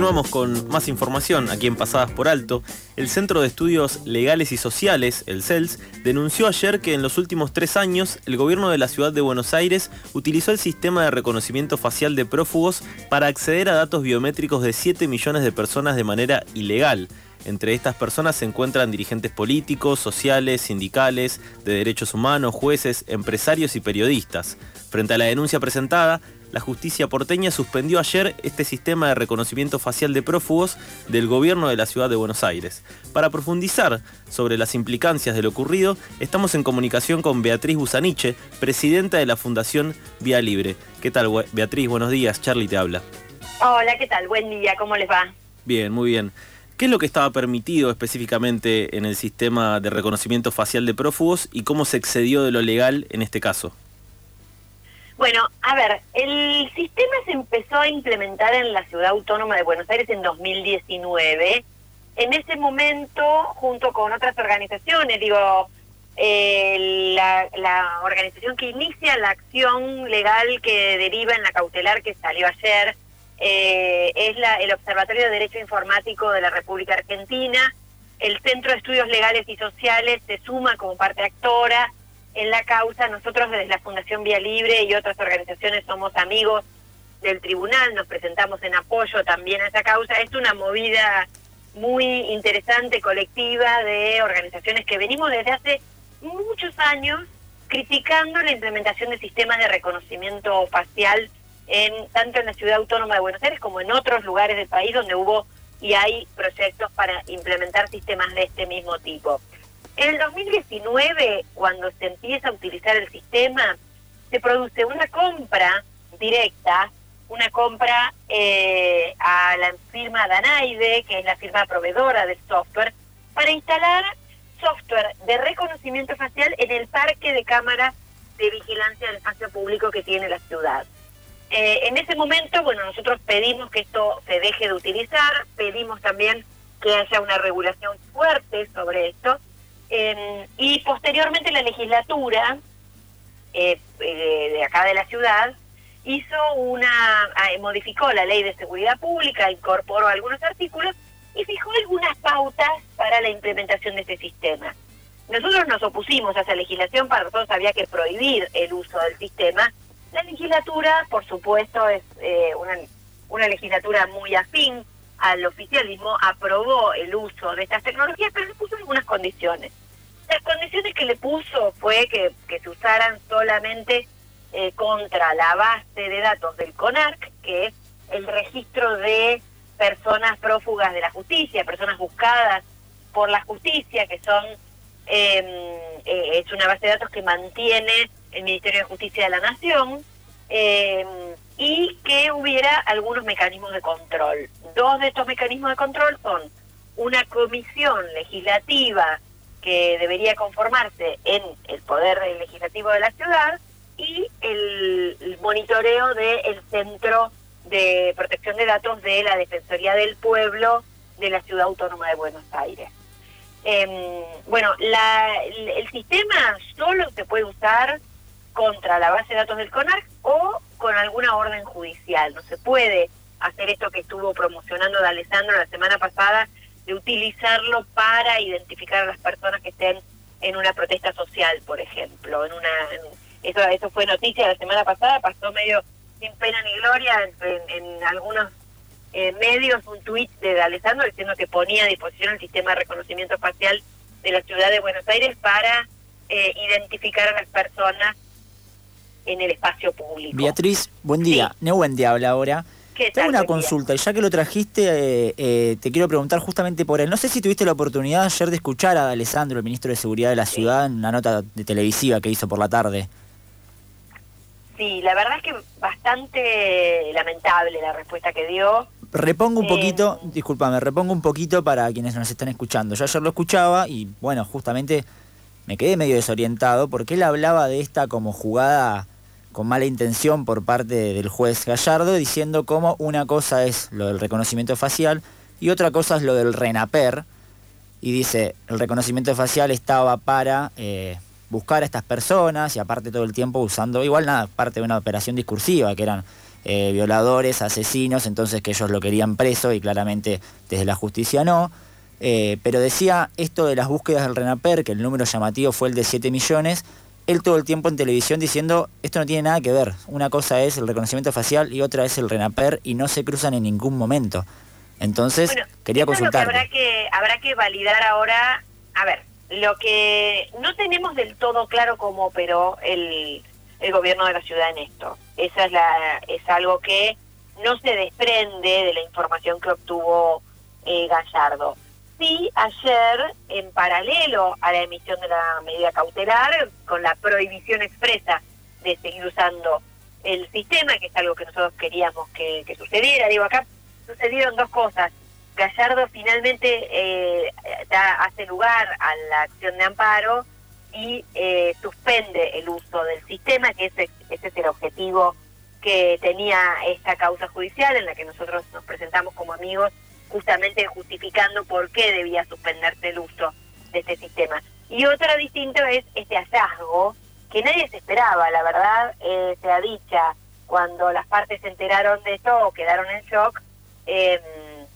Continuamos con más información aquí en Pasadas por Alto. El Centro de Estudios Legales y Sociales, el CELS, denunció ayer que en los últimos tres años el gobierno de la ciudad de Buenos Aires utilizó el sistema de reconocimiento facial de prófugos para acceder a datos biométricos de 7 millones de personas de manera ilegal. Entre estas personas se encuentran dirigentes políticos, sociales, sindicales, de derechos humanos, jueces, empresarios y periodistas. Frente a la denuncia presentada, la justicia porteña suspendió ayer este sistema de reconocimiento facial de prófugos del gobierno de la ciudad de Buenos Aires. Para profundizar sobre las implicancias de lo ocurrido, estamos en comunicación con Beatriz Busaniche, presidenta de la Fundación Vía Libre. ¿Qué tal, Beatriz? Buenos días, Charlie te habla. Hola, ¿qué tal? Buen día, ¿cómo les va? Bien, muy bien. ¿Qué es lo que estaba permitido específicamente en el sistema de reconocimiento facial de prófugos y cómo se excedió de lo legal en este caso? Bueno, a ver, el sistema se empezó a implementar en la Ciudad Autónoma de Buenos Aires en 2019. En ese momento, junto con otras organizaciones, digo, eh, la, organización que inicia la acción legal que deriva en la cautelar que salió ayer eh, es la, el Observatorio de Derecho Informático de la República Argentina. El Centro de Estudios Legales y Sociales se suma como parte actora en la causa. Nosotros desde la Fundación Vía Libre y otras organizaciones somos amigos del tribunal, nos presentamos en apoyo también a esa causa. Es una movida muy interesante, colectiva, de organizaciones que venimos desde hace muchos años criticando la implementación de sistemas de reconocimiento facial en tanto en la ciudad autónoma de Buenos Aires como en otros lugares del país donde hubo y hay proyectos para implementar sistemas de este mismo tipo. En el 2019, cuando se empieza a utilizar el sistema, se produce una compra directa, una compra eh, a la firma Danaide, que es la firma proveedora del software, para instalar software de reconocimiento facial en el parque de cámaras de vigilancia del espacio público que tiene la ciudad. Eh, en ese momento, bueno, nosotros pedimos que esto se deje de utilizar, pedimos también que haya una regulación fuerte sobre esto, Em, y posteriormente la legislatura eh, eh, de acá de la ciudad hizo una, ah, modificó la ley de seguridad pública, incorporó algunos artículos y fijó algunas pautas para la implementación de este sistema. Nosotros nos opusimos a esa legislación, para nosotros había que prohibir el uso del sistema. La legislatura, por supuesto, es eh, una, una legislatura muy afín al oficialismo, aprobó el uso de estas tecnologías, pero le puso algunas condiciones. Las condiciones que le puso fue que, se usaran solamente eh, contra la base de datos del CONARC, que es el registro de personas prófugas de la justicia, personas buscadas por la justicia, que son em, eh, es una base de datos que mantiene el Ministerio de Justicia de la Nación y que hubiera algunos mecanismos de control. Dos de estos mecanismos de control son una comisión legislativa que debería conformarse en el poder legislativo de la ciudad y el, monitoreo del Centro de Protección de Datos de la Defensoría del Pueblo de la Ciudad Autónoma de Buenos Aires. Em, bueno, el, sistema solo se puede usar contra la base de datos del CONARC o con alguna orden judicial. No se puede hacer esto que estuvo promocionando de Alessandro la semana pasada, de utilizarlo para identificar a las personas que estén en una protesta social, por ejemplo. En una, eso, eso fue noticia la semana pasada, pasó medio sin pena ni gloria en, algunos eh, medios un tuit de Alessandro diciendo que ponía a disposición el sistema de reconocimiento facial de la ciudad de Buenos Aires para eh, identificar a las personas en el espacio público. Beatriz, buen día. Sí. Neuwen habla ahora. Tengo una consulta, y ya que lo trajiste, eh, eh, te quiero preguntar justamente por él. No sé si tuviste la oportunidad ayer de escuchar a Alessandro, el ministro de Seguridad de la ciudad, en una nota de televisiva que hizo por la tarde. Sí, la verdad es que bastante lamentable la respuesta que dio. Repongo un poquito, eh, discúlpame, repongo un poquito para quienes nos están escuchando. Yo ayer lo escuchaba y, bueno, justamente me quedé medio desorientado porque él hablaba de esta como jugada con mala intención por parte del juez Gallardo, diciendo cómo una cosa es lo del reconocimiento facial y otra cosa es lo del RENAPER. Y dice, el reconocimiento facial estaba para eh, buscar a estas personas y aparte todo el tiempo usando, igual nada, parte de una operación discursiva, que eran eh, violadores, asesinos, entonces que ellos lo querían preso y claramente desde la justicia no. Eh, pero decía esto de las búsquedas del RENAPER, que el número llamativo fue el de 7 millones, él todo el tiempo en televisión diciendo, esto no tiene nada que ver, una cosa es el reconocimiento facial y otra es el RENAPER y no se cruzan en ningún momento. Entonces, quería consultar. habrá, que, habrá que validar ahora, a ver, lo que no tenemos del todo claro cómo operó el, el gobierno de la ciudad en esto. Esa es, la, es algo que no se desprende de la información que obtuvo eh, Gallardo sí ayer, en paralelo a la emisión de la medida cautelar, con la prohibición expresa de seguir usando el sistema, que es algo que nosotros queríamos que, sucediera. Digo, acá sucedieron dos cosas. Gallardo finalmente eh, hace lugar a la acción de amparo y eh, suspende el uso del sistema, que ese, ese es el objetivo que tenía esta causa judicial en la que nosotros nos presentamos como amigos justamente justificando por qué debía suspenderse el uso de este sistema. Y otro distinto es este hallazgo que nadie se esperaba, la verdad, eh, se ha dicha, cuando las partes se enteraron de esto o quedaron en shock, eh,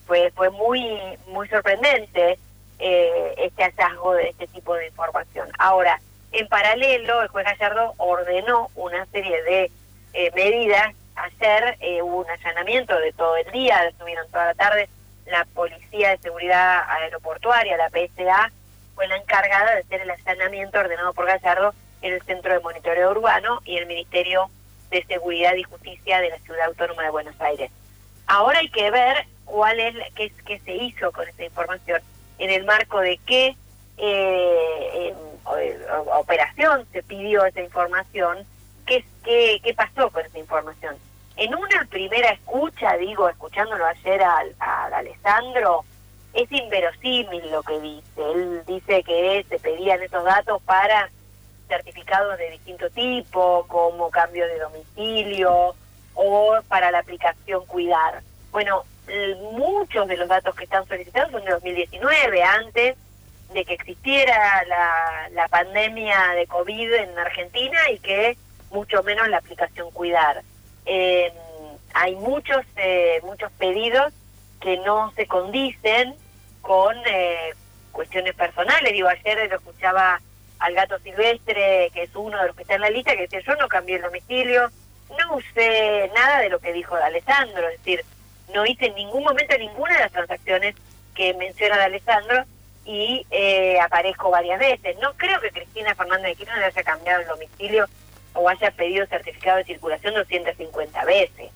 fue, fue muy, muy sorprendente eh, este hallazgo de este tipo de información. Ahora, en paralelo, el juez Gallardo ordenó una serie de eh, medidas. Ayer hubo un allanamiento de todo el día, estuvieron toda la tarde la Policía de Seguridad Aeroportuaria, la PSA, fue la encargada de hacer el allanamiento ordenado por Gallardo en el Centro de Monitoreo Urbano y el Ministerio de Seguridad y Justicia de la Ciudad Autónoma de Buenos Aires. Ahora hay que ver cuál es qué, qué se hizo con esa información, en el marco de qué eh, operación se pidió esa información, qué, qué, qué pasó con esa información en una primera escucha, digo, escuchándolo ayer al, a, Alessandro, es inverosímil lo que dice. Él dice que se pedían esos datos para certificados de distinto tipo, como cambio de domicilio o para la aplicación Cuidar. Bueno, muchos de los datos que están solicitados son de 2019, antes de que existiera la, la pandemia de COVID en Argentina y que mucho menos la aplicación Cuidar. Eh, hay muchos, eh, muchos pedidos que no se condicen con eh, cuestiones personales. Digo, ayer lo escuchaba al gato silvestre, que es uno de los que está en la lista, que decía, yo no cambié el domicilio, no usé nada de lo que dijo Alessandro, es decir, no hice en ningún momento ninguna de las transacciones que menciona Alessandro y eh, aparezco varias veces. No creo que Cristina Fernández de Kirchner haya cambiado el domicilio o haya pedido certificado de circulación 250 veces.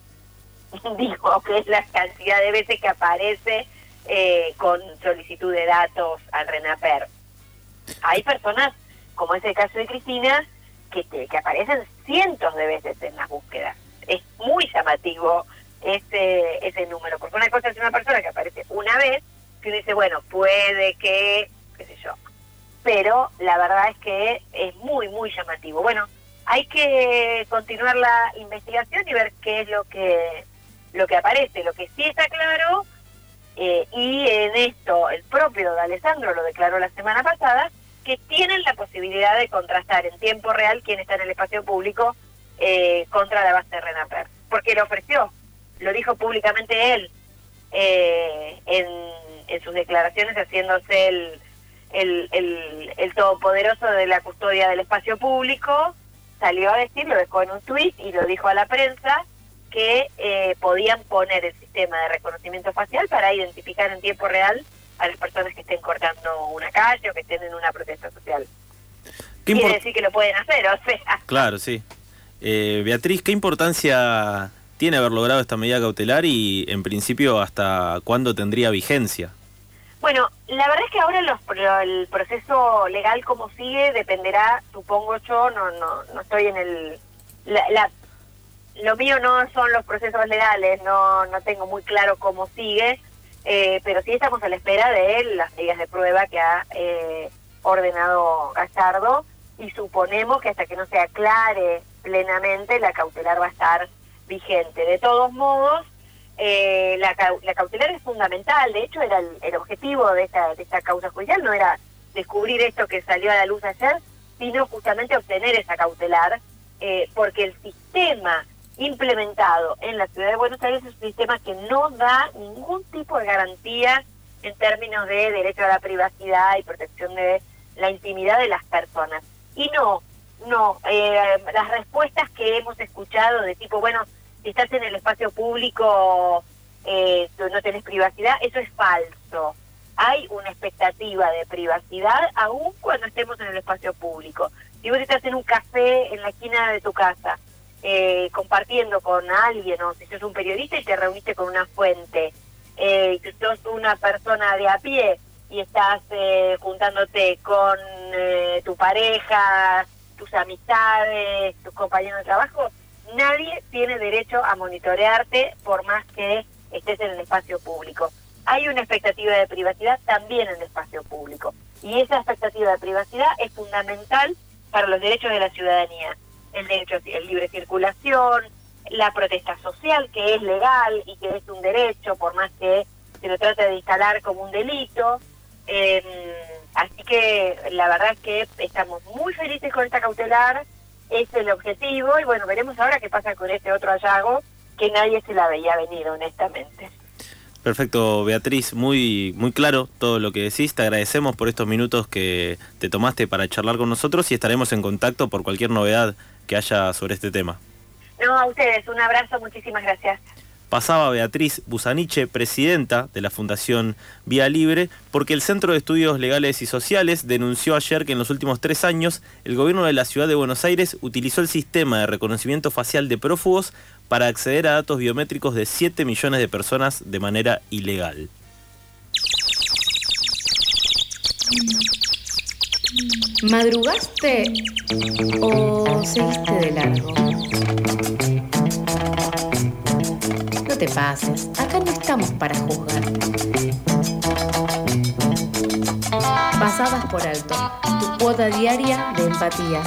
Digo que es la cantidad de veces que aparece eh, con solicitud de datos al RENAPER. Hay personas, como es el caso de Cristina, que, que aparecen cientos de veces en las búsquedas. Es muy llamativo ese, ese número, porque una cosa es una persona que aparece una vez, que dice, bueno, puede que, qué sé yo, pero la verdad es que es muy, muy llamativo. Bueno, hay que continuar la investigación y ver qué es lo que lo que aparece. Lo que sí está claro, eh, y en esto el propio de Alessandro lo declaró la semana pasada, que tienen la posibilidad de contrastar en tiempo real quién está en el espacio público eh, contra la base de Renaper. Porque lo ofreció, lo dijo públicamente él eh, en, sus declaraciones haciéndose el, el, el, el todopoderoso de la custodia del espacio público salió a decir, lo dejó en un tuit y lo dijo a la prensa, que eh, podían poner el sistema de reconocimiento facial para identificar en tiempo real a las personas que estén cortando una calle o que estén en una protesta social. Quiere decir que lo pueden hacer, o sea. Claro, sí. Eh, Beatriz, ¿qué importancia tiene haber logrado esta medida cautelar y en principio hasta cuándo tendría vigencia? Bueno, la verdad es que ahora los, el proceso legal como sigue dependerá, supongo yo, no no no estoy en el... La, lo mío no son los procesos legales, no, no tengo muy claro cómo sigue, eh, pero sí estamos a la espera de las medidas de prueba que ha eh, ordenado Gallardo y suponemos que hasta que no se aclare plenamente, la cautelar va a estar vigente. De todos modos, eh, la, cautelar es fundamental, de hecho era el, objetivo de esta, de esta causa judicial, no era descubrir esto que salió a la luz ayer, sino justamente obtener esa cautelar, eh, porque el sistema implementado en la ciudad de Buenos Aires es un sistema que no da ningún tipo de garantía en términos de derecho a la privacidad y protección de la intimidad de las personas. Y no, no, eh, las respuestas que hemos escuchado de tipo, bueno, si estás en el espacio público eh, no tenés privacidad, eso es falso. Hay una expectativa de privacidad aún cuando estemos en el espacio público. Si vos estás en un café en la esquina de tu casa, eh, compartiendo con alguien, o si sos un periodista y te reuniste con una fuente, eh, si sos una persona de a pie y estás eh, juntándote con eh, tu pareja, tus amistades, tus compañeros de trabajo, nadie tiene derecho a monitorearte por más que estés en el espacio público. Hay una expectativa de privacidad también en el espacio público y esa expectativa de privacidad es fundamental para los derechos de la ciudadanía. El derecho a libre circulación, la protesta social, que es legal y que es un derecho, por más que se lo trate de instalar como un delito. Em, así que la verdad es que estamos muy felices con esta cautelar, es el objetivo y bueno, veremos ahora qué pasa con este otro hallazgo que nadie se la veía venir, honestamente. Perfecto, Beatriz, muy, muy claro todo lo que decís. Te agradecemos por estos minutos que te tomaste para charlar con nosotros y estaremos en contacto por cualquier novedad que haya sobre este tema. No, a ustedes, un abrazo, muchísimas gracias pasaba Beatriz Busaniche, presidenta de la Fundación Vía Libre, porque el Centro de Estudios Legales y Sociales denunció ayer que en los últimos tres años el gobierno de la ciudad de Buenos Aires utilizó el sistema de reconocimiento facial de prófugos para acceder a datos biométricos de 7 millones de personas de manera ilegal. ¿Madrugaste o seguiste de largo? Te pases, acá no estamos para juzgar. Pasadas por alto, tu cuota diaria de empatía.